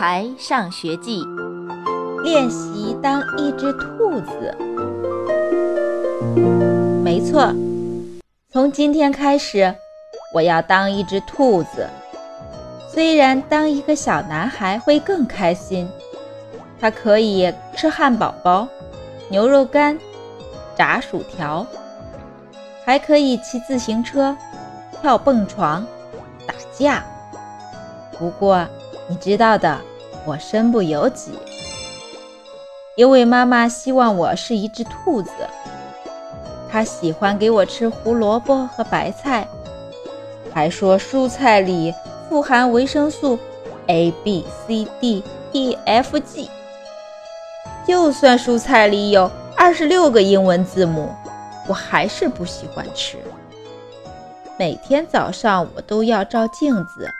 孩上学记》练习当一只兔子。没错，从今天开始，我要当一只兔子。虽然当一个小男孩会更开心，他可以吃汉堡包、牛肉干、炸薯条，还可以骑自行车、跳蹦床、打架。不过，你知道的，我身不由己，因为妈妈希望我是一只兔子。她喜欢给我吃胡萝卜和白菜，还说蔬菜里富含维生素 A、B、C、D、E、F、G。就算蔬菜里有二十六个英文字母，我还是不喜欢吃。每天早上我都要照镜子。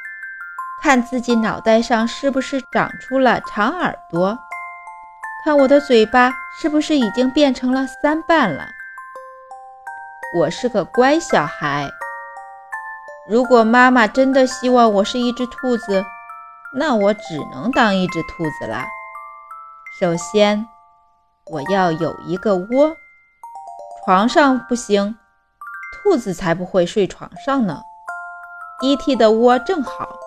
看自己脑袋上是不是长出了长耳朵，看我的嘴巴是不是已经变成了三瓣了。我是个乖小孩。如果妈妈真的希望我是一只兔子，那我只能当一只兔子啦。首先，我要有一个窝，床上不行，兔子才不会睡床上呢。E.T. 的窝正好。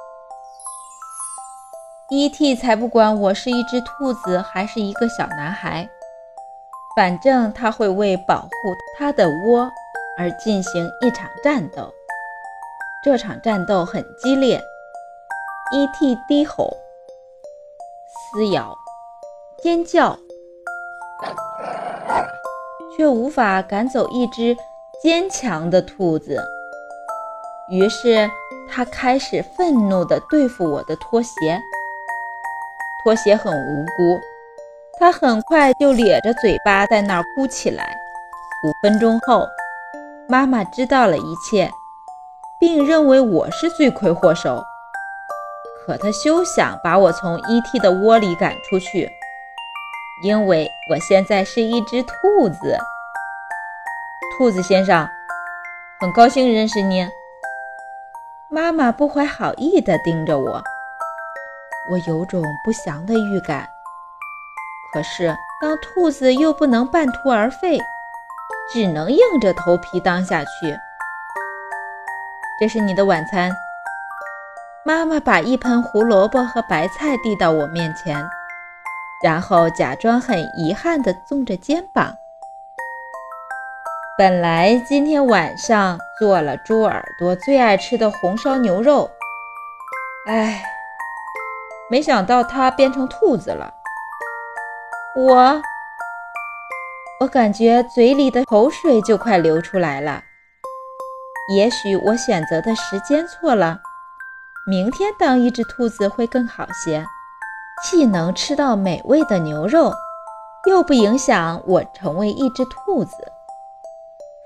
E.T. 才不管我是一只兔子还是一个小男孩，反正他会为保护他的窝而进行一场战斗。这场战斗很激烈，E.T. 低吼、撕咬、尖叫，却无法赶走一只坚强的兔子。于是他开始愤怒地对付我的拖鞋。拖鞋很无辜，它很快就咧着嘴巴在那儿哭起来。五分钟后，妈妈知道了一切，并认为我是罪魁祸首。可他休想把我从 E.T. 的窝里赶出去，因为我现在是一只兔子。兔子先生，很高兴认识您。妈妈不怀好意地盯着我。我有种不祥的预感，可是当兔子又不能半途而废，只能硬着头皮当下去。这是你的晚餐。妈妈把一盆胡萝卜和白菜递到我面前，然后假装很遗憾地纵着肩膀。本来今天晚上做了猪耳朵最爱吃的红烧牛肉，唉。没想到它变成兔子了，我，我感觉嘴里的口水就快流出来了。也许我选择的时间错了，明天当一只兔子会更好些，既能吃到美味的牛肉，又不影响我成为一只兔子。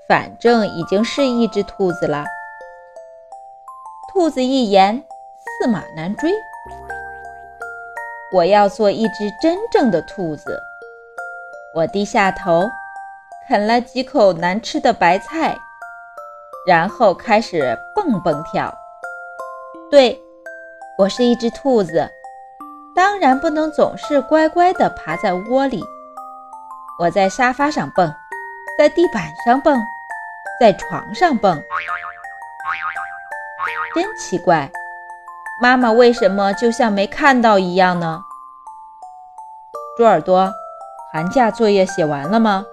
反正已经是一只兔子了。兔子一言，驷马难追。我要做一只真正的兔子。我低下头，啃了几口难吃的白菜，然后开始蹦蹦跳。对，我是一只兔子，当然不能总是乖乖地爬在窝里。我在沙发上蹦，在地板上蹦，在床上蹦。真奇怪。妈妈为什么就像没看到一样呢？猪耳朵，寒假作业写完了吗？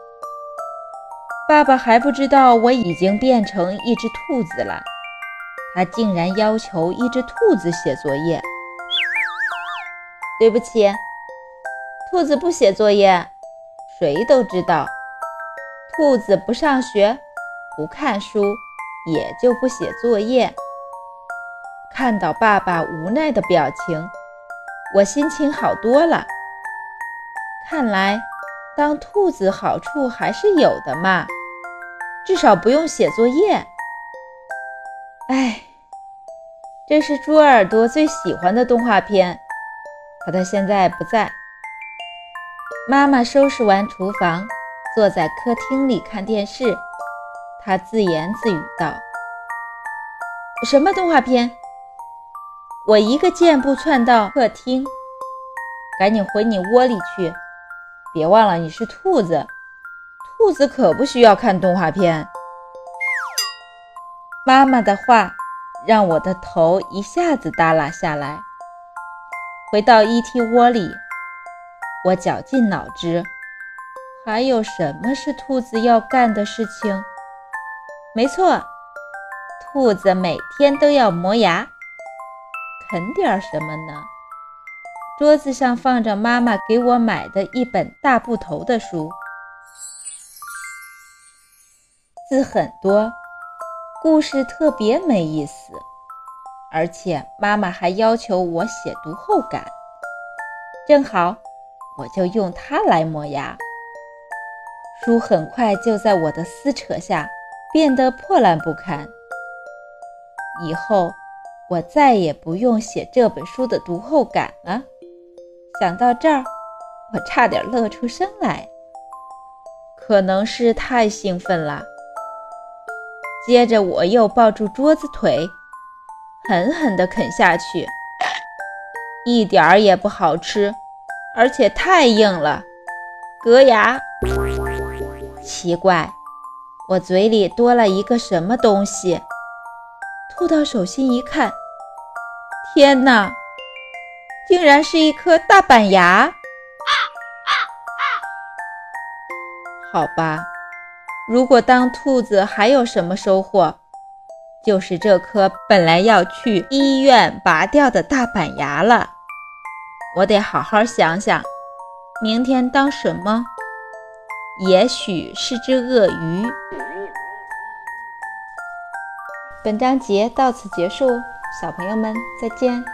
爸爸还不知道我已经变成一只兔子了，他竟然要求一只兔子写作业。对不起，兔子不写作业。谁都知道，兔子不上学，不看书，也就不写作业。看到爸爸无奈的表情，我心情好多了。看来当兔子好处还是有的嘛，至少不用写作业。哎，这是猪耳朵最喜欢的动画片，可他现在不在。妈妈收拾完厨房，坐在客厅里看电视，她自言自语道：“什么动画片？”我一个箭步窜到客厅，赶紧回你窝里去，别忘了你是兔子，兔子可不需要看动画片。”妈妈的话让我的头一下子耷拉下来。回到 ET 窝里，我绞尽脑汁，还有什么是兔子要干的事情？没错，兔子每天都要磨牙。啃点什么呢？桌子上放着妈妈给我买的一本大部头的书，字很多，故事特别没意思。而且妈妈还要求我写读后感，正好我就用它来磨牙。书很快就在我的撕扯下变得破烂不堪。以后我再也不用写这本书的读后感了。想到这儿，我差点乐出声来，可能是太兴奋了。接着我又抱住桌子腿。狠狠地啃下去，一点儿也不好吃，而且太硬了，硌牙。奇怪，我嘴里多了一个什么东西？吐到手心一看，天哪，竟然是一颗大板牙！好吧，如果当兔子还有什么收获？就是这颗本来要去医院拔掉的大板牙了，我得好好想想，明天当什么？也许是只鳄鱼。本章节到此结束，小朋友们再见。